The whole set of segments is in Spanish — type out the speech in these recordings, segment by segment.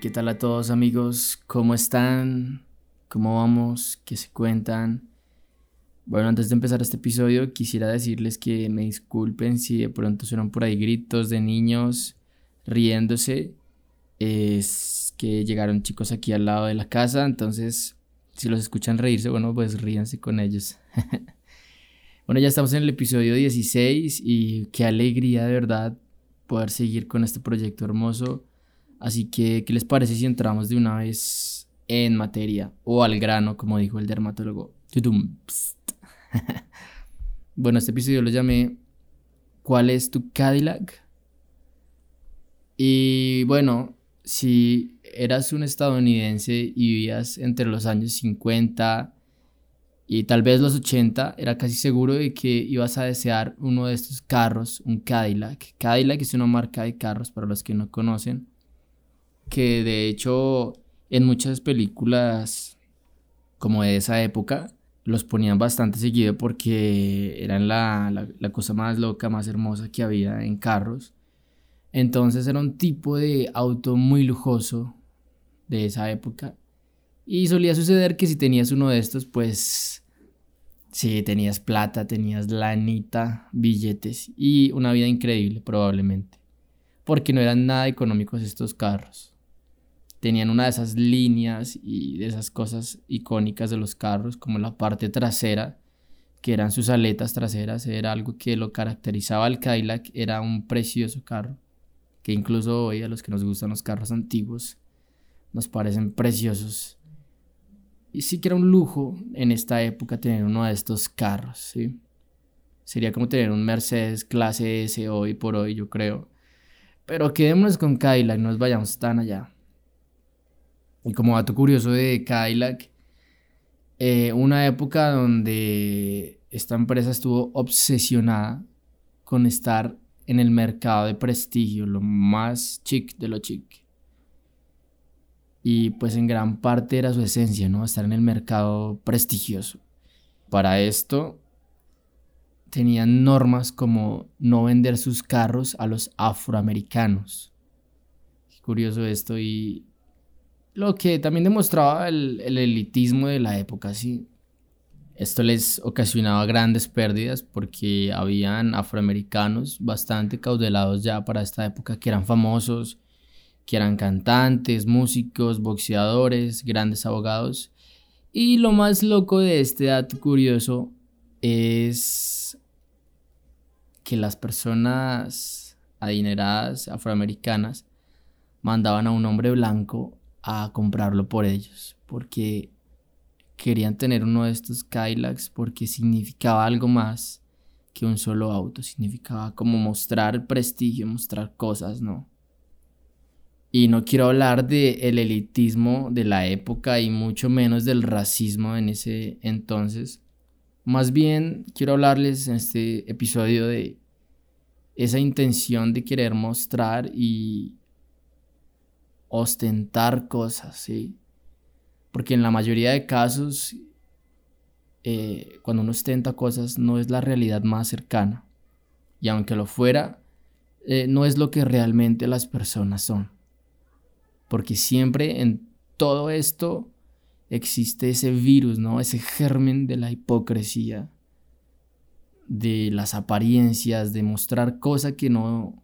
¿qué tal a todos amigos? ¿Cómo están? ¿Cómo vamos? ¿Qué se cuentan? Bueno, antes de empezar este episodio quisiera decirles que me disculpen si de pronto suenan por ahí gritos de niños riéndose. Es que llegaron chicos aquí al lado de la casa, entonces si los escuchan reírse, bueno, pues ríanse con ellos. bueno, ya estamos en el episodio 16 y qué alegría de verdad poder seguir con este proyecto hermoso. Así que, ¿qué les parece si entramos de una vez en materia o al grano, como dijo el dermatólogo? bueno, este episodio lo llamé ¿Cuál es tu Cadillac? Y bueno, si eras un estadounidense y vivías entre los años 50 y tal vez los 80, era casi seguro de que ibas a desear uno de estos carros, un Cadillac. Cadillac es una marca de carros para los que no conocen que de hecho en muchas películas como de esa época los ponían bastante seguido porque eran la, la, cosa más loca, más hermosa que había en carros. Entonces era un tipo de auto muy lujoso de esa época. Y solía suceder que si tenías uno de estos, pues sí, tenías plata, tenías lanita, billetes y una vida increíble probablemente. Porque no eran nada económicos estos carros tenían una de esas líneas y de esas cosas icónicas de los carros, como la parte trasera, que eran sus aletas traseras, era algo que lo caracterizaba al Cadillac, era un precioso carro, que incluso hoy a los que nos gustan los carros antiguos nos parecen preciosos. Y sí que era un lujo en esta época tener uno de estos carros, ¿sí? Sería como tener un Mercedes clase S hoy por hoy, yo creo. Pero quedémonos con Cadillac, no nos vayamos tan allá. Y como dato curioso de Cadillac, eh, una época donde esta empresa estuvo obsesionada con estar en el mercado de prestigio, lo más chic de lo chic. Y pues en gran parte era su esencia, ¿no? Estar en el mercado prestigioso. Para esto tenían normas como no vender sus carros a los afroamericanos. curioso esto y lo que también demostraba el, elitismo de la época, sí. Esto les ocasionaba grandes pérdidas porque habían afroamericanos bastante caudelados ya para esta época que eran famosos, que eran cantantes, músicos, boxeadores, grandes abogados. Y lo más loco de este dato curioso es que las personas adineradas afroamericanas mandaban a un hombre blanco a comprarlo por ellos, porque querían tener uno de estos Cadillacs porque significaba algo más que un solo auto, significaba como mostrar prestigio, mostrar cosas, ¿no? Y no quiero hablar del el elitismo de la época y mucho menos del racismo en ese entonces. Más bien quiero hablarles en este episodio de esa intención de querer mostrar y ostentar cosas, ¿sí? Porque en la mayoría de casos, eh, cuando uno ostenta cosas, no es la realidad más cercana. Y aunque lo fuera, eh, no es lo que realmente las personas son. Porque siempre en todo esto existe ese virus, ¿no? Ese germen de la hipocresía, de las apariencias, de mostrar cosas que no,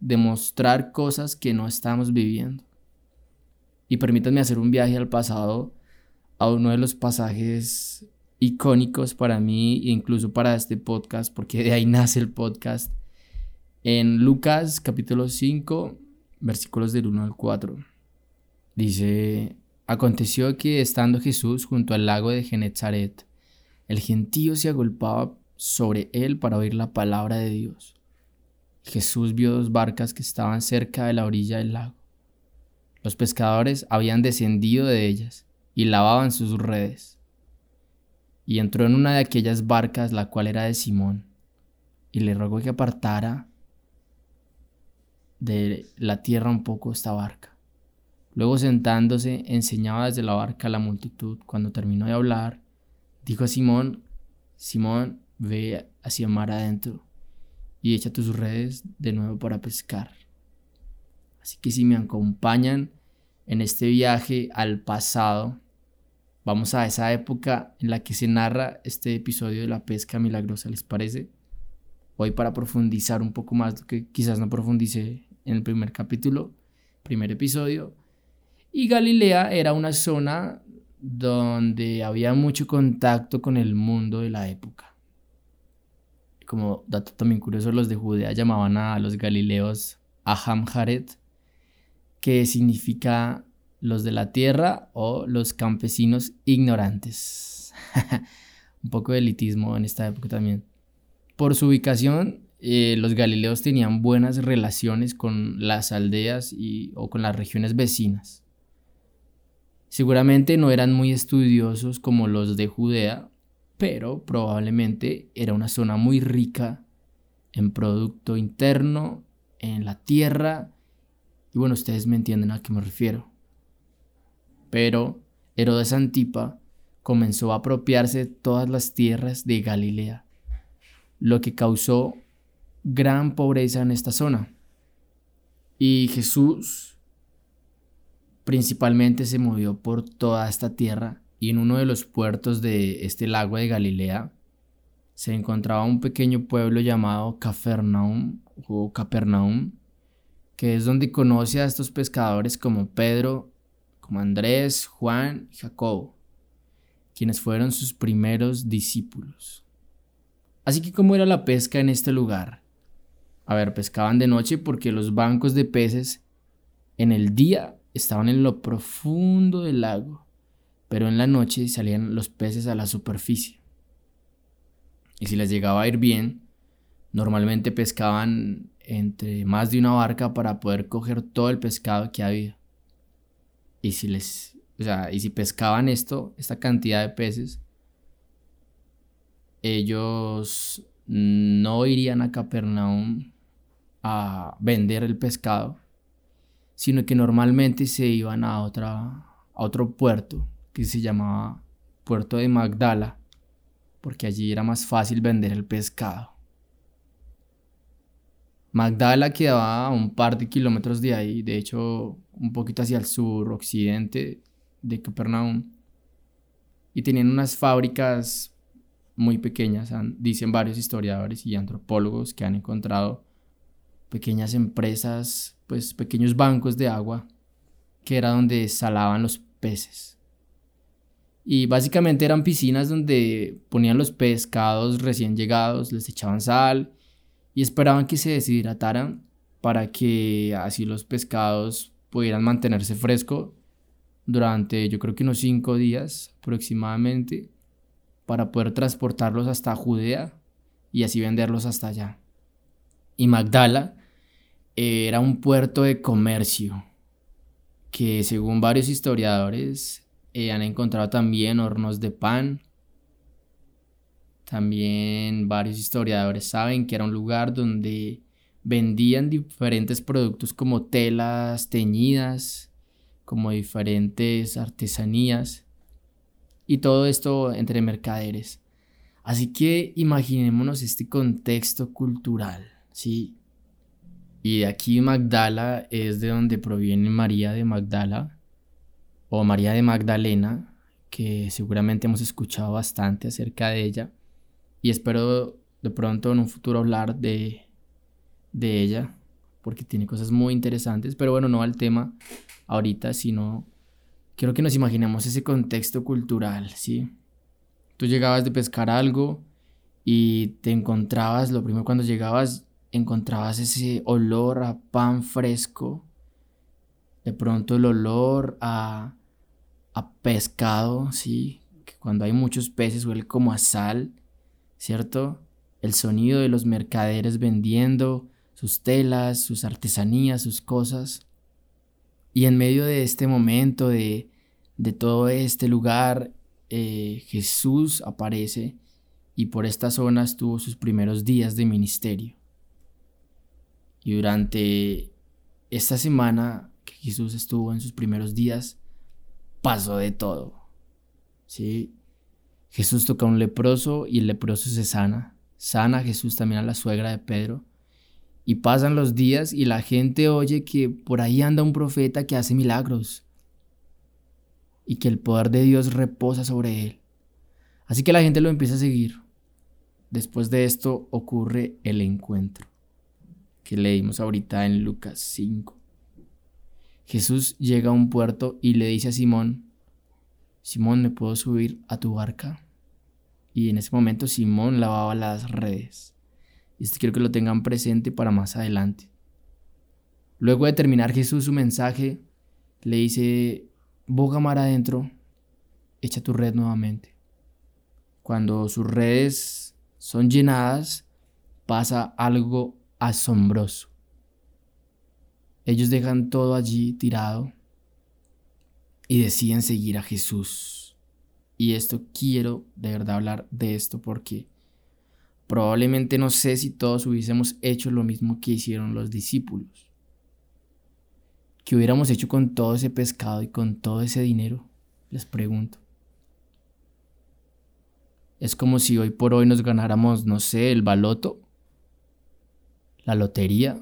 demostrar cosas que no estamos viviendo. Y permítanme hacer un viaje al pasado, a uno de los pasajes icónicos para mí e incluso para este podcast, porque de ahí nace el podcast. En Lucas capítulo 5, versículos del 1 al 4. Dice, aconteció que estando Jesús junto al lago de Genezaret, el gentío se agolpaba sobre él para oír la palabra de Dios. Jesús vio dos barcas que estaban cerca de la orilla del lago los pescadores habían descendido de ellas y lavaban sus redes. Y entró en una de aquellas barcas, la cual era de Simón, y le rogó que apartara de la tierra un poco esta barca. Luego sentándose, enseñaba desde la barca a la multitud. Cuando terminó de hablar, dijo a Simón, Simón, ve hacia mar adentro y echa tus redes de nuevo para pescar. Así que si me acompañan en este viaje al pasado. Vamos a esa época en la que se narra este episodio de la pesca milagrosa, ¿les parece? Hoy para profundizar un poco más lo que quizás no profundicé en el primer capítulo, primer episodio. Y Galilea era una zona donde había mucho contacto con el mundo de la época. Como dato también curioso, los de Judea llamaban a los galileos Ahamharet, que significa los de la tierra o los campesinos ignorantes. Un poco de elitismo en esta época también. Por su ubicación, eh, los galileos tenían buenas relaciones con las aldeas y, o con las regiones vecinas. Seguramente no eran muy estudiosos como los de Judea, pero probablemente era una zona muy rica en producto interno, en la tierra, y bueno, ustedes me entienden a qué me refiero. Pero Herodes Antipa comenzó a apropiarse todas las tierras de Galilea, lo que causó gran pobreza en esta zona. Y Jesús principalmente se movió por toda esta tierra y en uno de los puertos de este lago de Galilea se encontraba un pequeño pueblo llamado Capernaum o Capernaum, que es donde conoce a estos pescadores como Pedro, como Andrés, Juan y Jacobo, quienes fueron sus primeros discípulos. Así que, ¿cómo era la pesca en este lugar? A ver, pescaban de noche porque los bancos de peces en el día estaban en lo profundo del lago, pero en la noche salían los peces a la superficie. Y si les llegaba a ir bien, normalmente pescaban entre más de una barca para poder coger todo el pescado que había. Y si les, o sea, y si pescaban esto, esta cantidad de peces, ellos no irían a Capernaum a vender el pescado, sino que normalmente se iban a, otra, a otro puerto que se llamaba Puerto de Magdala, porque allí era más fácil vender el pescado. Magdala quedaba a un par de kilómetros de ahí, de hecho un poquito hacia el sur occidente de Capernaum, y tenían unas fábricas muy pequeñas, dicen varios historiadores y antropólogos que han encontrado pequeñas empresas, pues pequeños bancos de agua, que era donde salaban los peces. Y básicamente eran piscinas donde ponían los pescados recién llegados, les echaban sal y esperaban que se deshidrataran para que así los pescados pudieran mantenerse fresco durante yo creo que unos cinco días aproximadamente para poder transportarlos hasta Judea y así venderlos hasta allá. Y Magdala era un puerto de comercio que según varios historiadores eh, han encontrado también hornos de pan. También varios historiadores saben que era un lugar donde vendían diferentes productos como telas teñidas, como diferentes artesanías y todo esto entre mercaderes. Así que imaginémonos este contexto cultural, ¿sí? Y de aquí Magdala es de donde proviene María de Magdala o María de Magdalena, que seguramente hemos escuchado bastante acerca de ella. Y espero de pronto en un futuro hablar de, de ella, porque tiene cosas muy interesantes. Pero bueno, no al tema ahorita, sino quiero que nos imaginemos ese contexto cultural, ¿sí? Tú llegabas de pescar algo y te encontrabas, lo primero cuando llegabas, encontrabas ese olor a pan fresco, de pronto el olor a, a pescado, ¿sí? Que cuando hay muchos peces huele como a sal, ¿cierto? El sonido de los mercaderes vendiendo sus telas, sus artesanías, sus cosas. Y en medio de este momento, de, de todo este lugar, eh, Jesús aparece y por esta zona estuvo sus primeros días de ministerio. Y durante esta semana que Jesús estuvo en sus primeros días, pasó de todo. ¿Sí? Jesús toca a un leproso y el leproso se sana. Sana Jesús también a la suegra de Pedro. Y pasan los días y la gente oye que por ahí anda un profeta que hace milagros. y que el poder de Dios reposa sobre él. Así que la gente lo empieza a seguir. Después de esto ocurre el encuentro que leímos ahorita en Lucas 5. Jesús llega a un puerto y le dice a Simón, Simón, ¿me puedo subir a tu barca? Y en ese momento Simón lavaba las redes. Esto quiero que lo tengan presente para más adelante. Luego de terminar Jesús su mensaje, le dice, boga mar adentro, echa tu red nuevamente. Cuando sus redes son llenadas, pasa algo asombroso. Ellos dejan todo allí tirado y deciden seguir a Jesús. Y esto quiero de verdad hablar de esto porque probablemente no sé si todos hubiésemos hecho lo mismo que hicieron los discípulos. ¿Qué hubiéramos hecho con todo ese pescado y con todo ese dinero? Les pregunto. Es como si hoy por hoy nos ganáramos, no sé, el baloto, la lotería.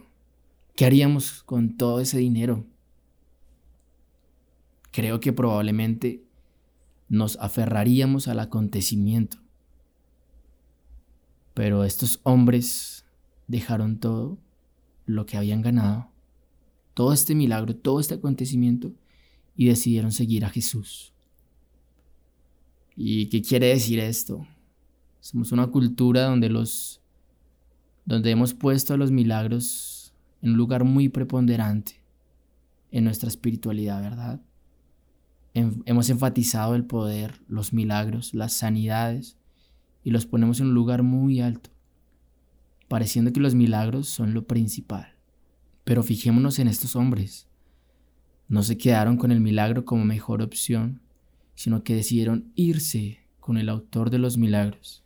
¿Qué haríamos con todo ese dinero? Creo que probablemente nos aferraríamos al acontecimiento. Pero estos hombres dejaron todo lo que habían ganado, todo este milagro, todo este acontecimiento, y decidieron seguir a Jesús. ¿Y qué quiere decir esto? Somos una cultura donde los donde hemos puesto a los milagros en un lugar muy preponderante en nuestra espiritualidad, ¿verdad? Hemos enfatizado el poder, los milagros, las sanidades y los ponemos en un lugar muy alto, pareciendo que los milagros son lo principal. Pero fijémonos en estos hombres. No se quedaron con el milagro como mejor opción, sino que decidieron irse con el autor de los milagros.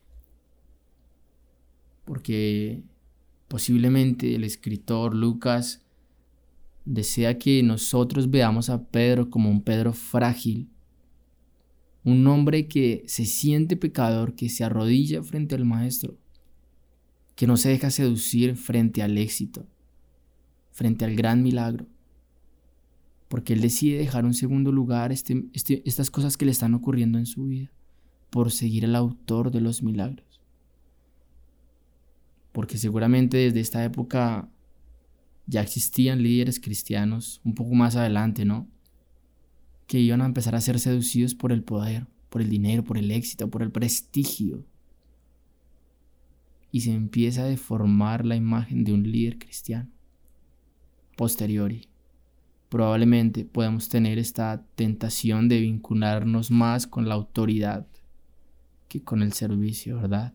Porque posiblemente el escritor Lucas desea que nosotros veamos a Pedro como un Pedro frágil, un hombre que se siente pecador, que se arrodilla frente al Maestro, que no se deja seducir frente al éxito, frente al gran milagro, porque él decide dejar un segundo lugar este, este, estas cosas que le están ocurriendo en su vida, por seguir al autor de los milagros. Porque seguramente desde esta época ya existían líderes cristianos un poco más adelante, ¿no? Que iban a empezar a ser seducidos por el poder, por el dinero, por el éxito, por el prestigio. Y se empieza a deformar la imagen de un líder cristiano. Posteriori, probablemente podemos tener esta tentación de vincularnos más con la autoridad que con el servicio, ¿verdad?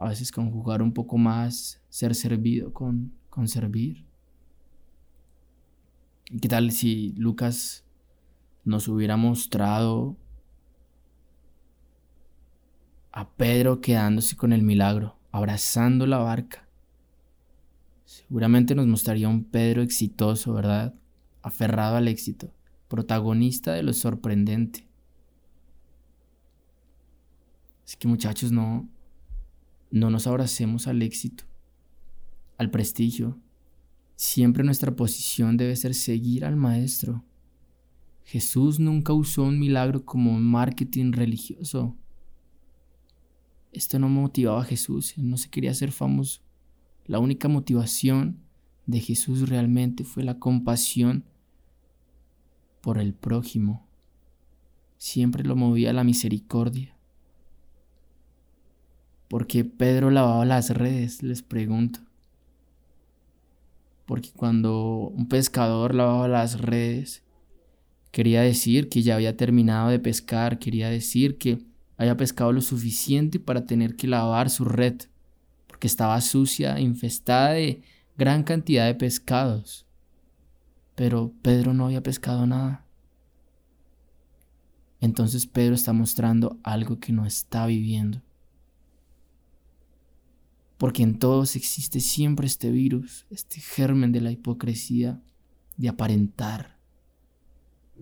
A veces conjugar un poco más ser servido con, con servir. ¿Y qué tal si Lucas nos hubiera mostrado a Pedro quedándose con el milagro, abrazando la barca? Seguramente nos mostraría un Pedro exitoso, ¿verdad? Aferrado al éxito, protagonista de lo sorprendente. Así que muchachos, no, no nos abracemos al éxito, al prestigio. Siempre nuestra posición debe ser seguir al Maestro. Jesús nunca usó un milagro como un marketing religioso. Esto no motivaba a Jesús, él no se quería hacer famoso. La única motivación de Jesús realmente fue la compasión por el prójimo. Siempre lo movía la misericordia. ¿Por qué Pedro lavaba las redes? Les pregunto. Porque cuando un pescador lavaba las redes, quería decir que ya había terminado de pescar, quería decir que había pescado lo suficiente para tener que lavar su red, porque estaba sucia, infestada de gran cantidad de pescados. Pero Pedro no había pescado nada. Entonces Pedro está mostrando algo que no está viviendo porque en todos existe siempre este virus, este germen de la hipocresía, de aparentar.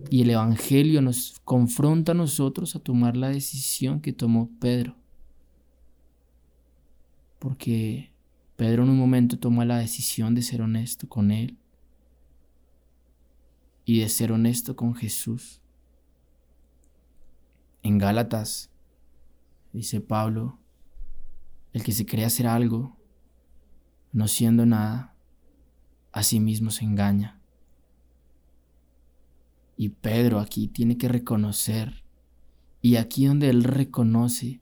Y el Evangelio nos confronta a nosotros a tomar la decisión que tomó Pedro. Porque Pedro en un momento toma la decisión de ser honesto con él. y de ser honesto con Jesús. En Gálatas, dice Pablo, el que se cree hacer algo, no siendo nada, a sí mismo se engaña. Y Pedro aquí tiene que reconocer, y aquí donde él reconoce,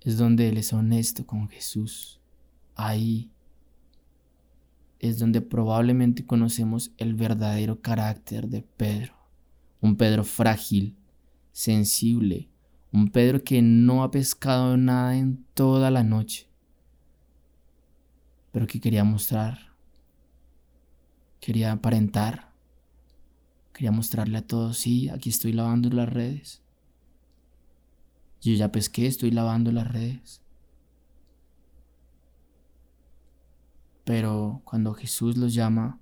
es donde él es honesto con Jesús. Ahí es donde probablemente conocemos el verdadero carácter de Pedro. Un Pedro frágil, sensible, un Pedro que no ha pescado nada en toda la noche, pero que quería mostrar, quería aparentar, quería mostrarle a todos, sí, aquí estoy lavando las redes. Yo ya pesqué, estoy lavando las redes. Pero cuando Jesús los llama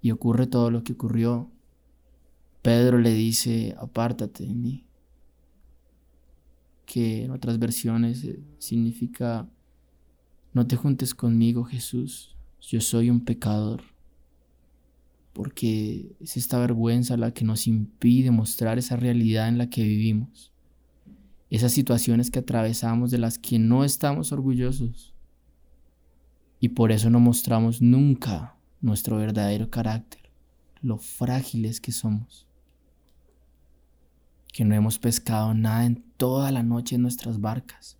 y ocurre todo lo que ocurrió, Pedro le dice, apártate de mí, que en otras versiones eh, significa, no te juntes conmigo Jesús, yo soy un pecador, porque es esta vergüenza la que nos impide mostrar esa realidad en la que vivimos, esas situaciones que atravesamos de las que no estamos orgullosos. Y por eso no mostramos nunca nuestro verdadero carácter, lo frágiles que somos. Que no hemos pescado nada en toda la noche en nuestras barcas,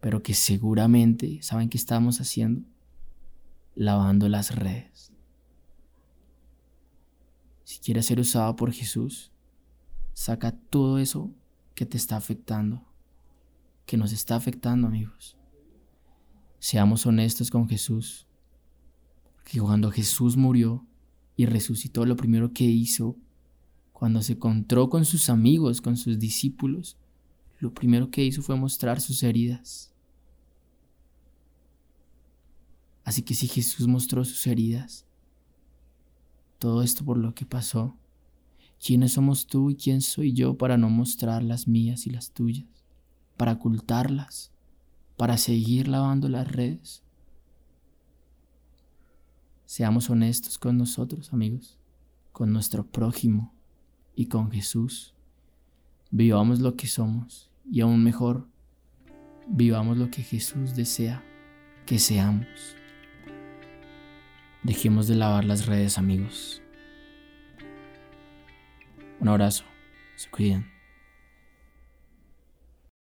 pero que seguramente, ¿saben qué estamos haciendo? Lavando las redes. Si quieres ser usado por Jesús, saca todo eso que te está afectando, que nos está afectando, amigos. Seamos honestos con Jesús. Que cuando Jesús murió y resucitó, lo primero que hizo, cuando se encontró con sus amigos, con sus discípulos, lo primero que hizo fue mostrar sus heridas. Así que si Jesús mostró sus heridas, todo esto por lo que pasó, ¿quiénes somos tú y quién soy yo para no mostrar las mías y las tuyas? Para ocultarlas para seguir lavando las redes. Seamos honestos con nosotros, amigos, con nuestro prójimo y con Jesús. Vivamos lo que somos y aún mejor, vivamos lo que Jesús desea que seamos. Dejemos de lavar las redes, amigos. Un abrazo. Se cuiden.